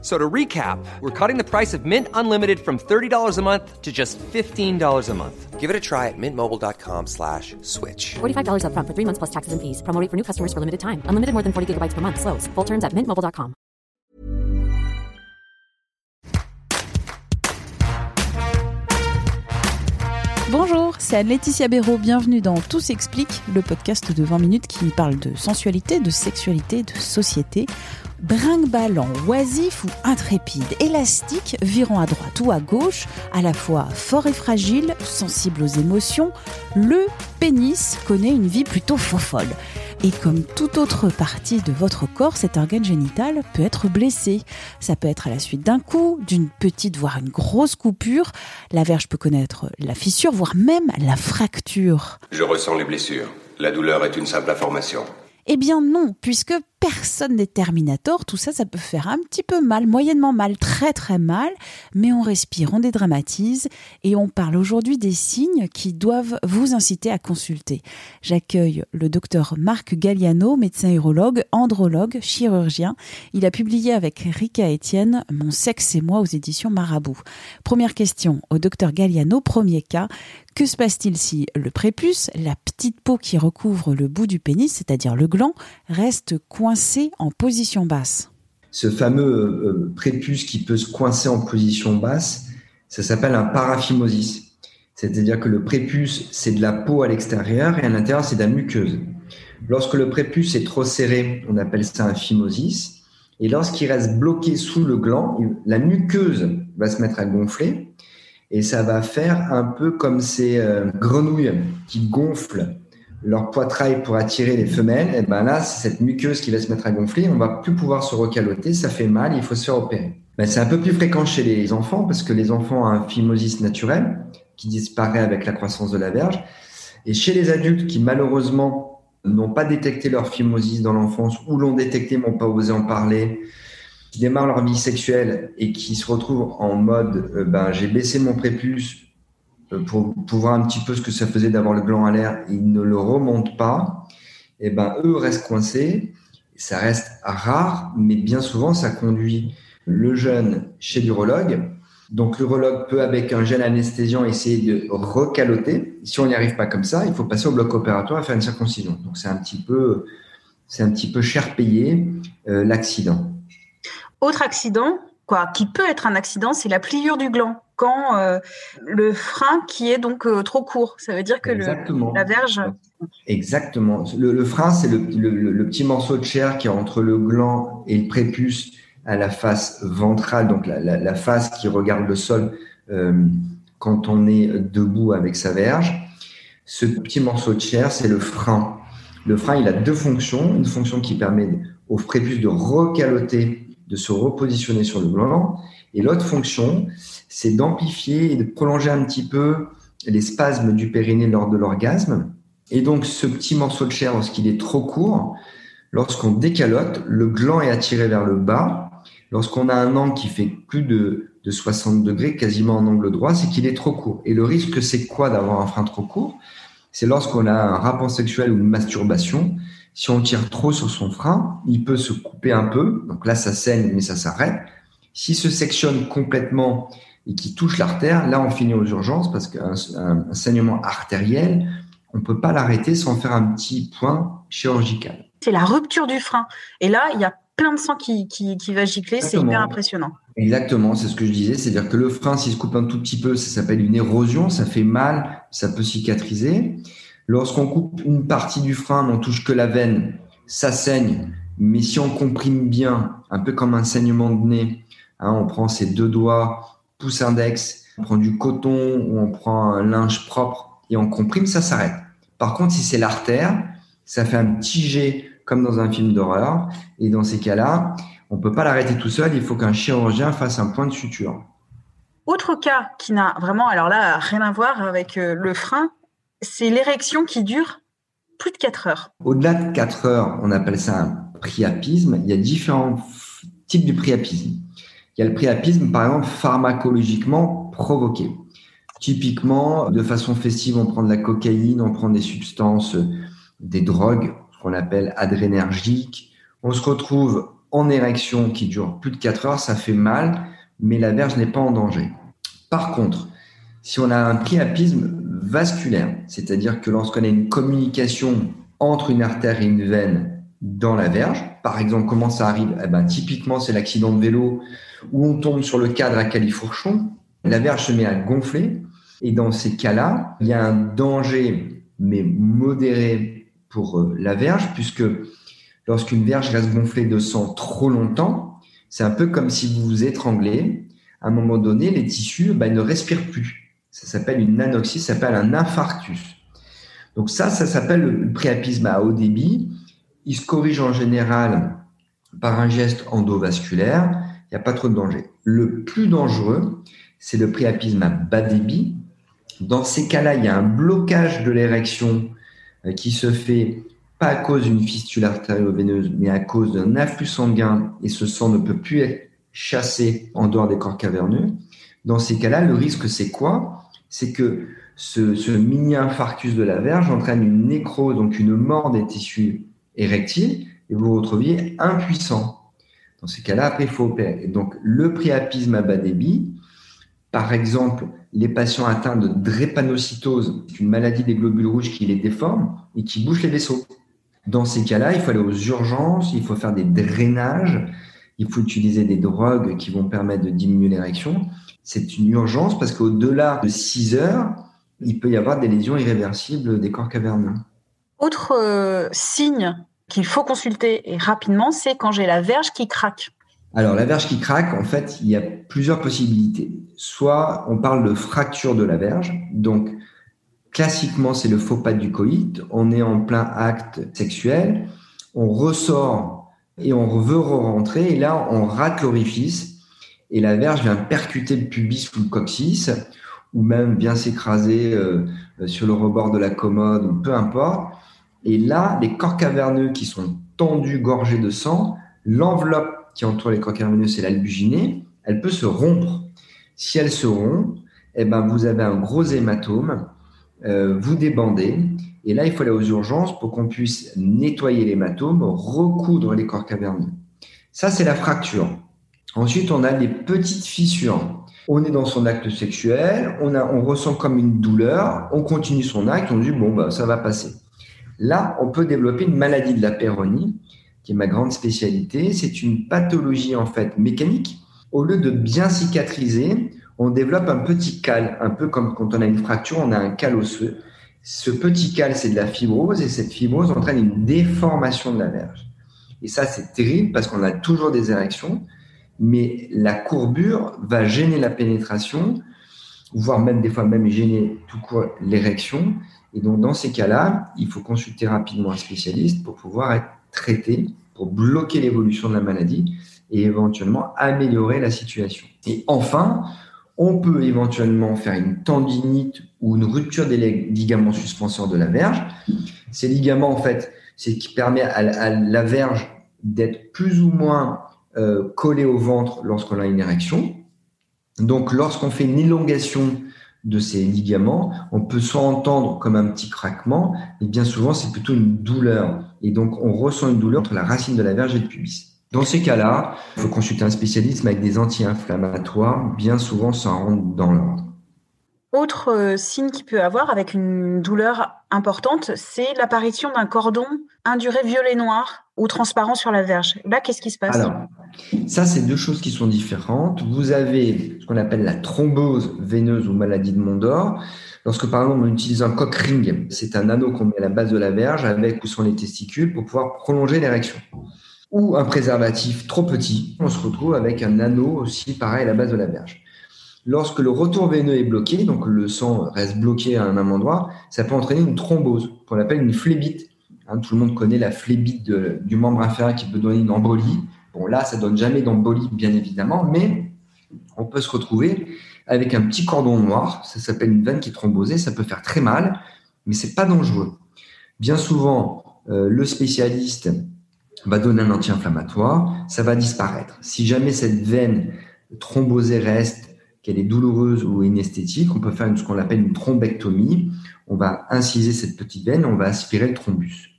So to recap, we're cutting the price of Mint Unlimited from $30 a month to just $15 a month. Give it a try at mintmobile.com slash switch. $45 upfront for three months plus taxes and fees. Promo rate for new customers for limited time. Unlimited more than 40 gigabytes per month. Slows. Full terms at mintmobile.com. Bonjour, c'est Anne-Laetitia Béraud. Bienvenue dans Tout s'explique, le podcast de 20 minutes qui parle de sensualité, de sexualité, de société brinque-ballant, oisif ou intrépide, élastique, virant à droite ou à gauche, à la fois fort et fragile, sensible aux émotions, le pénis connaît une vie plutôt fofolle. Et comme toute autre partie de votre corps, cet organe génital peut être blessé. Ça peut être à la suite d'un coup, d'une petite voire une grosse coupure. La verge peut connaître la fissure, voire même la fracture. Je ressens les blessures. La douleur est une simple information. Eh bien non, puisque personne n'est Terminator, tout ça, ça peut faire un petit peu mal, moyennement mal, très très mal, mais on respire, on dédramatise et on parle aujourd'hui des signes qui doivent vous inciter à consulter. J'accueille le docteur Marc Galliano, médecin urologue, andrologue, chirurgien. Il a publié avec Rika Etienne Mon sexe et moi aux éditions Marabout. Première question au docteur Galliano, premier cas. Que se passe-t-il si le prépuce, la petite peau qui recouvre le bout du pénis, c'est-à-dire le gland, reste coincé en position basse Ce fameux euh, prépuce qui peut se coincer en position basse, ça s'appelle un paraphimosis. C'est-à-dire que le prépuce, c'est de la peau à l'extérieur et à l'intérieur, c'est de la muqueuse. Lorsque le prépuce est trop serré, on appelle ça un phimosis. Et lorsqu'il reste bloqué sous le gland, la muqueuse va se mettre à gonfler et ça va faire un peu comme ces euh, grenouilles qui gonflent leur poitrail pour attirer les femelles. Et ben là, c'est cette muqueuse qui va se mettre à gonfler. On va plus pouvoir se recaloter. Ça fait mal. Il faut se faire opérer. Ben, c'est un peu plus fréquent chez les enfants parce que les enfants ont un phimosis naturel qui disparaît avec la croissance de la verge. Et chez les adultes qui malheureusement n'ont pas détecté leur phimosis dans l'enfance ou l'ont détecté mais n'ont pas osé en parler, qui démarrent leur vie sexuelle et qui se retrouvent en mode euh, ben, j'ai baissé mon prépuce pour, pour, voir un petit peu ce que ça faisait d'avoir le gland à l'air, ils ne le remontent pas, et ben eux restent coincés. Ça reste rare, mais bien souvent ça conduit le jeune chez l'urologue. Donc l'urologue peut avec un gel anesthésiant essayer de recaloter. Si on n'y arrive pas comme ça, il faut passer au bloc opératoire et faire une circoncision. Donc c'est un petit peu, c'est un petit peu cher payé euh, l'accident. Autre accident, quoi, qui peut être un accident, c'est la pliure du gland. Quand euh, le frein qui est donc euh, trop court, ça veut dire que le, la verge. Exactement. Le, frein, c'est le, le, petit morceau de chair qui est entre le gland et le prépuce à la face ventrale, donc la, la, face qui regarde le sol euh, quand on est debout avec sa verge. Ce petit morceau de chair, c'est le frein. Le frein, il a deux fonctions. Une fonction qui permet au prépuce de recaloter de se repositionner sur le gland. Et l'autre fonction, c'est d'amplifier et de prolonger un petit peu les spasmes du périnée lors de l'orgasme. Et donc, ce petit morceau de chair, lorsqu'il est trop court, lorsqu'on décalote, le gland est attiré vers le bas. Lorsqu'on a un angle qui fait plus de, de 60 degrés, quasiment en angle droit, c'est qu'il est trop court. Et le risque, c'est quoi d'avoir un frein trop court? C'est lorsqu'on a un rapport sexuel ou une masturbation, si on tire trop sur son frein, il peut se couper un peu. Donc là, ça saigne, mais ça s'arrête. S'il se sectionne complètement et qui touche l'artère, là, on finit aux urgences parce qu'un saignement artériel, on ne peut pas l'arrêter sans faire un petit point chirurgical. C'est la rupture du frein. Et là, il y a plein de sang qui, qui, va gicler. C'est hyper impressionnant. Exactement, c'est ce que je disais. C'est-à-dire que le frein, s'il se coupe un tout petit peu, ça s'appelle une érosion. Ça fait mal, ça peut cicatriser. Lorsqu'on coupe une partie du frein, on touche que la veine, ça saigne. Mais si on comprime bien, un peu comme un saignement de nez, hein, on prend ses deux doigts, pouce index, on prend du coton ou on prend un linge propre et on comprime, ça s'arrête. Par contre, si c'est l'artère, ça fait un petit jet comme dans un film d'horreur. Et dans ces cas-là, on ne peut pas l'arrêter tout seul, il faut qu'un chirurgien fasse un point de suture. Autre cas qui n'a vraiment, alors là, rien à voir avec euh, le frein, c'est l'érection qui dure plus de 4 heures. Au-delà de 4 heures, on appelle ça un priapisme. Il y a différents types du priapisme. Il y a le priapisme, par exemple, pharmacologiquement provoqué. Typiquement, de façon festive, on prend de la cocaïne, on prend des substances, des drogues, qu'on appelle adrénergiques. On se retrouve en érection qui dure plus de 4 heures, ça fait mal, mais la verge n'est pas en danger. Par contre, si on a un priapisme vasculaire, c'est-à-dire que lorsqu'on a une communication entre une artère et une veine dans la verge, par exemple, comment ça arrive? Eh ben, Typiquement, c'est l'accident de vélo où on tombe sur le cadre à califourchon, la verge se met à gonfler, et dans ces cas-là, il y a un danger, mais modéré pour euh, la verge, puisque lorsqu'une verge reste gonflée de sang trop longtemps, c'est un peu comme si vous vous étranglez. À un moment donné, les tissus ben, ne respirent plus. Ça s'appelle une anoxie, ça s'appelle un infarctus. Donc ça, ça s'appelle le priapisme à haut débit. Il se corrige en général par un geste endovasculaire. Il n'y a pas trop de danger. Le plus dangereux, c'est le priapisme à bas débit. Dans ces cas-là, il y a un blocage de l'érection euh, qui se fait pas à cause d'une fistule artério-veineuse, mais à cause d'un afflux sanguin et ce sang ne peut plus être chassé en dehors des corps caverneux. Dans ces cas-là, le risque, c'est quoi? C'est que ce, mini-infarctus de la verge entraîne une nécrose, donc une mort des tissus érectiles, et vous vous retrouviez impuissant. Dans ces cas-là, après, il faut opérer. donc, le priapisme à bas débit, par exemple, les patients atteints de drépanocytose, une maladie des globules rouges qui les déforme et qui bouche les vaisseaux. Dans ces cas-là, il faut aller aux urgences, il faut faire des drainages, il faut utiliser des drogues qui vont permettre de diminuer l'érection. C'est une urgence parce qu'au-delà de 6 heures, il peut y avoir des lésions irréversibles des corps caverneux. Autre euh, signe qu'il faut consulter et rapidement, c'est quand j'ai la verge qui craque. Alors, la verge qui craque, en fait, il y a plusieurs possibilités. Soit on parle de fracture de la verge, donc classiquement, c'est le faux pas du coït. On est en plein acte sexuel, on ressort et on veut re-rentrer, et là, on rate l'orifice, et la verge vient percuter le pubis ou le coccyx, ou même vient s'écraser euh, sur le rebord de la commode, peu importe. Et là, les corps caverneux qui sont tendus, gorgés de sang, l'enveloppe qui entoure les corps caverneux, c'est l'albuginée, elle peut se rompre. Si elle se rompt, eh ben, vous avez un gros hématome, euh, vous débandez, et là, il faut aller aux urgences pour qu'on puisse nettoyer l'hématome, recoudre les corps caverneux. Ça, c'est la fracture. Ensuite, on a les petites fissures. On est dans son acte sexuel, on, ressent comme une douleur, on continue son acte, on dit bon, bah, ça va passer. Là, on peut développer une maladie de la péronie, qui est ma grande spécialité. C'est une pathologie en fait mécanique. Au lieu de bien cicatriser, on développe un petit cal, un peu comme quand on a une fracture, on a un cal osseux. Ce petit cal, c'est de la fibrose et cette fibrose entraîne une déformation de la verge. Et ça, c'est terrible parce qu'on a toujours des érections, mais la courbure va gêner la pénétration, voire même des fois même gêner tout court l'érection. Et donc, dans ces cas-là, il faut consulter rapidement un spécialiste pour pouvoir être traité, pour bloquer l'évolution de la maladie et éventuellement améliorer la situation. Et enfin, on peut éventuellement faire une tendinite ou une rupture des ligaments suspenseurs de la verge. Ces ligaments, en fait, c'est ce qui permet à la verge d'être plus ou moins euh, collé au ventre lorsqu'on a une érection. Donc, lorsqu'on fait une élongation de ces ligaments, on peut soit entendre comme un petit craquement, mais bien souvent, c'est plutôt une douleur. Et donc, on ressent une douleur entre la racine de la verge et le pubis. Dans ces cas-là, il faut consulter un spécialiste avec des anti-inflammatoires. Bien souvent, ça rentre dans l'ordre. Autre euh, signe qu'il peut avoir avec une douleur importante, c'est l'apparition d'un cordon induré violet noir ou transparent sur la verge. Là, qu'est-ce qui se passe? Alors, ça, c'est deux choses qui sont différentes. Vous avez ce qu'on appelle la thrombose veineuse ou maladie de Mondor. Lorsque, par exemple, on utilise un cock ring, c'est un anneau qu'on met à la base de la verge avec ou sans les testicules pour pouvoir prolonger l'érection. Ou un préservatif trop petit, on se retrouve avec un anneau aussi pareil à la base de la verge. Lorsque le retour veineux est bloqué, donc le sang reste bloqué à un même endroit, ça peut entraîner une thrombose, qu'on appelle une phlébite. Hein, tout le monde connaît la phlébite du membre inférieur qui peut donner une embolie. Bon, là, ça donne jamais d'embolie, bien évidemment, mais on peut se retrouver avec un petit cordon noir. Ça s'appelle une veine qui est thrombosée. Ça peut faire très mal, mais c'est pas dangereux. Bien souvent, euh, le spécialiste va donner un anti-inflammatoire, ça va disparaître. Si jamais cette veine thrombosée reste, qu'elle est douloureuse ou inesthétique, on peut faire ce qu'on appelle une thrombectomie. On va inciser cette petite veine, on va aspirer le thrombus.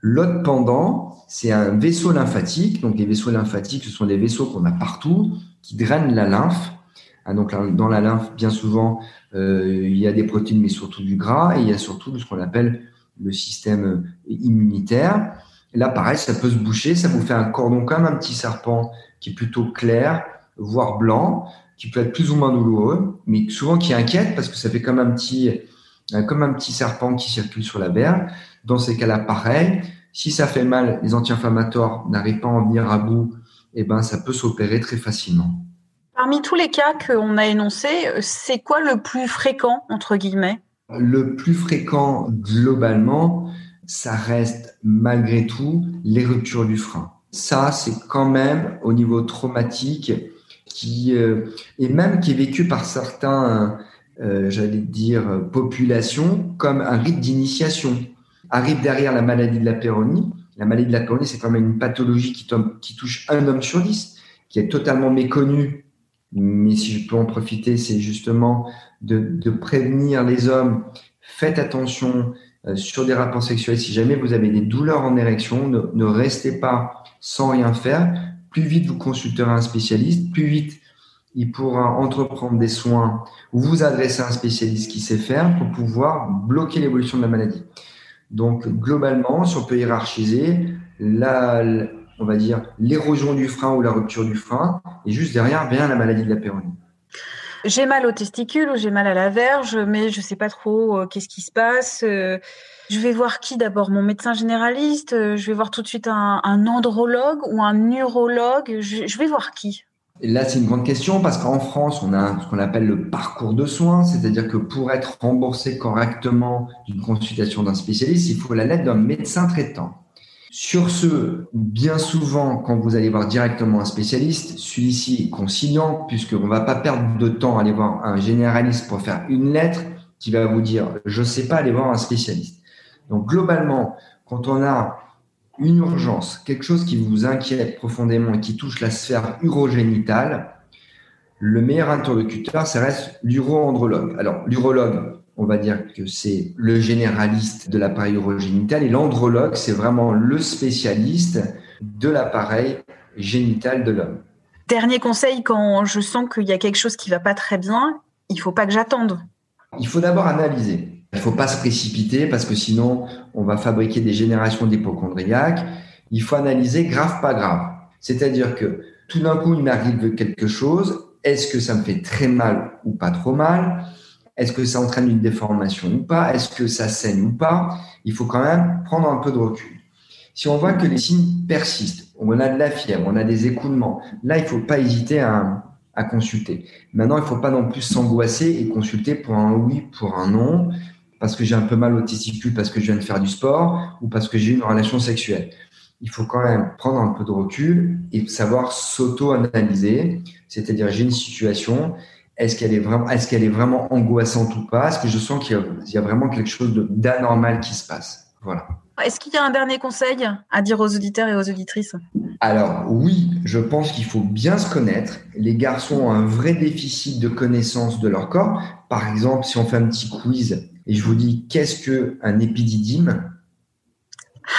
L'autre pendant, c'est un vaisseau lymphatique. Donc les vaisseaux lymphatiques, ce sont des vaisseaux qu'on a partout qui drainent la lymphe. Ah, donc dans la lymphe, bien souvent, euh, il y a des protéines, mais surtout du gras, et il y a surtout ce qu'on appelle le système immunitaire. Là, pareil, ça peut se boucher, ça vous fait un cordon comme un petit serpent qui est plutôt clair, voire blanc, qui peut être plus ou moins douloureux, mais souvent qui inquiète parce que ça fait comme un petit, comme un petit serpent qui circule sur la berge. Dans ces cas-là, pareil, si ça fait mal, les anti-inflammatoires n'arrivent pas à en venir à bout, eh ben, ça peut s'opérer très facilement. Parmi tous les cas qu'on a énoncés, c'est quoi le plus fréquent, entre guillemets? Le plus fréquent, globalement, ça reste malgré tout les ruptures du frein. Ça, c'est quand même au niveau traumatique euh, et même qui est vécu par certains, euh, j'allais dire, populations comme un rite d'initiation. Arrive derrière la maladie de la péronie. La maladie de la péronie, c'est quand même une pathologie qui, touche un homme sur dix, qui est totalement méconnue mais si je peux en profiter, c'est justement de, prévenir les hommes. Faites attention sur des rapports sexuels. Si jamais vous avez des douleurs en érection, ne, ne, restez pas sans rien faire. Plus vite vous consulterez un spécialiste, plus vite il pourra entreprendre des soins ou vous adresser à un spécialiste qui sait faire pour pouvoir bloquer l'évolution de la maladie. Donc globalement, si on peut hiérarchiser, la, on va dire, l'érosion du frein ou la rupture du frein, et juste derrière vient la maladie de la péronie. J'ai mal au testicule ou j'ai mal à la verge, mais je ne sais pas trop euh, qu'est-ce qui se passe. Euh, je vais voir qui d'abord? Mon médecin généraliste euh, Je vais voir tout de suite un, andrologue ou un neurologue je, vais voir qui Là, c'est une grande question parce qu'en France, on a ce qu'on appelle le parcours de soins, c'est-à-dire que pour être remboursé correctement d'une consultation d'un spécialiste, il faut la lettre d'un médecin traitant. Sur ce, bien souvent, quand vous allez voir directement un spécialiste, celui-ci est conciliant, puisqu'on ne va pas perdre de temps à aller voir un généraliste pour faire une lettre qui va vous dire je ne sais pas aller voir un spécialiste. Donc globalement, quand on a une urgence, quelque chose qui vous inquiète profondément et qui touche la sphère urogénitale, le meilleur interlocuteur, ça reste l'uro-andrologue. Alors, l'urologue, on va dire que c'est le généraliste de l'appareil urogénital et l'andrologue, c'est vraiment le spécialiste de l'appareil génital de l'homme. Dernier conseil, quand je sens qu'il y a quelque chose qui va pas très bien, il faut pas que j'attende. Il faut d'abord analyser. Il faut pas se précipiter parce que sinon, on va fabriquer des générations d'hypochondriaques. Il faut analyser grave, pas grave. C'est-à-dire que tout d'un coup, il m'arrive quelque chose. Est-ce que ça me fait très mal ou pas trop mal? Est-ce que ça entraîne une déformation ou pas? Est-ce que ça saigne ou pas? Il faut quand même prendre un peu de recul. Si on voit que les signes persistent, on a de la fièvre, on a des écoulements, là, il ne faut pas hésiter à, consulter. Maintenant, il ne faut pas non plus s'angoisser et consulter pour un oui, pour un non, parce que j'ai un peu mal au testicule, parce que je viens de faire du sport ou parce que j'ai une relation sexuelle. Il faut quand même prendre un peu de recul et savoir s'auto-analyser, c'est-à-dire j'ai une situation, est-ce qu'elle est vraiment, est-ce qu'elle est vraiment angoissante ou pas? Est-ce que je sens qu'il y, a, vraiment quelque chose d'anormal qui se passe? Voilà. Est-ce qu'il y a un dernier conseil à dire aux auditeurs et aux auditrices? Alors oui, je pense qu'il faut bien se connaître. Les garçons ont un vrai déficit de connaissance de leur corps. Par exemple, si on fait un petit quiz et je vous dis qu'est-ce que un épididyme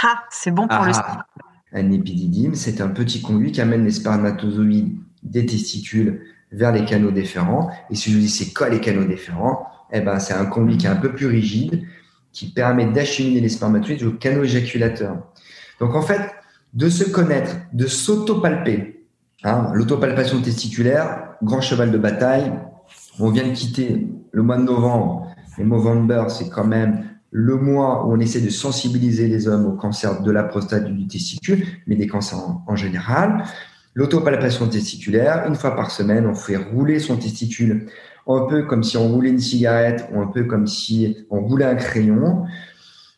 Ah, c'est bon pour le ah, Un épididyme, c'est un petit conduit qui amène les spermatozoïdes des testicules vers les canaux déférents. Et si je vous dis c'est quoi les canaux déférents? Eh ben, c'est un conduit qui est un peu plus rigide, qui permet d'acheminer les spermatozoïdes au canaux éjaculateur. Donc en fait, de se connaître, de s'autopalper, hein, l'autopalpation testiculaire, grand cheval de bataille. On vient de quitter le mois de novembre. Et November, c'est quand même le mois où on essaie de sensibiliser les hommes au cancer de la prostate du testicule, mais des cancers en général. L'autopalpation testiculaire, une fois par semaine, on fait rouler son testicule un peu comme si on roulait une cigarette ou un peu comme si on roulait un crayon.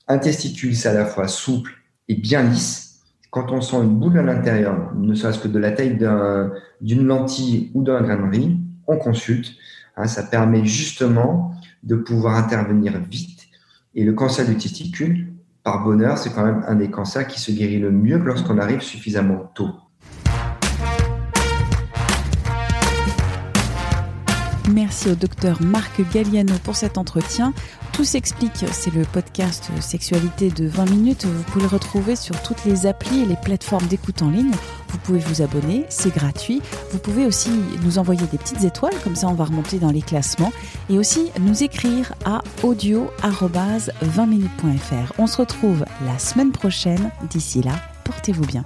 Un testicule, c'est à la fois souple et bien lisse. Quand on sent une boule à l'intérieur, ne serait-ce que de la taille d'une lentille ou d'un grain on consulte. Hein, ça permet justement de pouvoir intervenir vite. Et le cancer du testicule, par bonheur, c'est quand même un des cancers qui se guérit le mieux lorsqu'on arrive suffisamment tôt. Merci au docteur Marc Galliano pour cet entretien. Tout s'explique, c'est le podcast Sexualité de 20 minutes. Vous pouvez le retrouver sur toutes les applis et les plateformes d'écoute en ligne. Vous pouvez vous abonner, c'est gratuit. Vous pouvez aussi nous envoyer des petites étoiles, comme ça on va remonter dans les classements. Et aussi nous écrire à audio-20minutes.fr. On se retrouve la semaine prochaine. D'ici là, portez-vous bien.